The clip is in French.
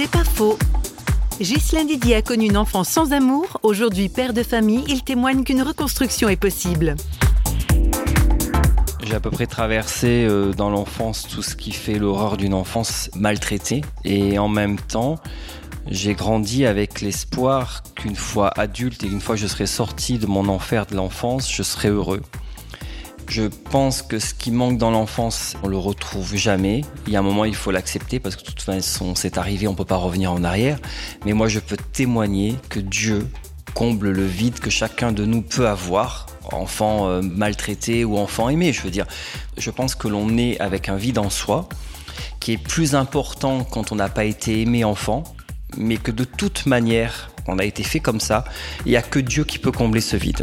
C'est pas faux. Ghislain Didier a connu une enfance sans amour. Aujourd'hui père de famille, il témoigne qu'une reconstruction est possible. J'ai à peu près traversé euh, dans l'enfance tout ce qui fait l'horreur d'une enfance maltraitée. Et en même temps, j'ai grandi avec l'espoir qu'une fois adulte et une fois je serai sorti de mon enfer de l'enfance, je serai heureux. Je pense que ce qui manque dans l'enfance, on le retrouve jamais. Il y a un moment, il faut l'accepter parce que de toute façon, c'est arrivé, on peut pas revenir en arrière. Mais moi, je peux témoigner que Dieu comble le vide que chacun de nous peut avoir, enfant euh, maltraité ou enfant aimé. Je veux dire, je pense que l'on est avec un vide en soi qui est plus important quand on n'a pas été aimé enfant, mais que de toute manière, on a été fait comme ça. Il n'y a que Dieu qui peut combler ce vide.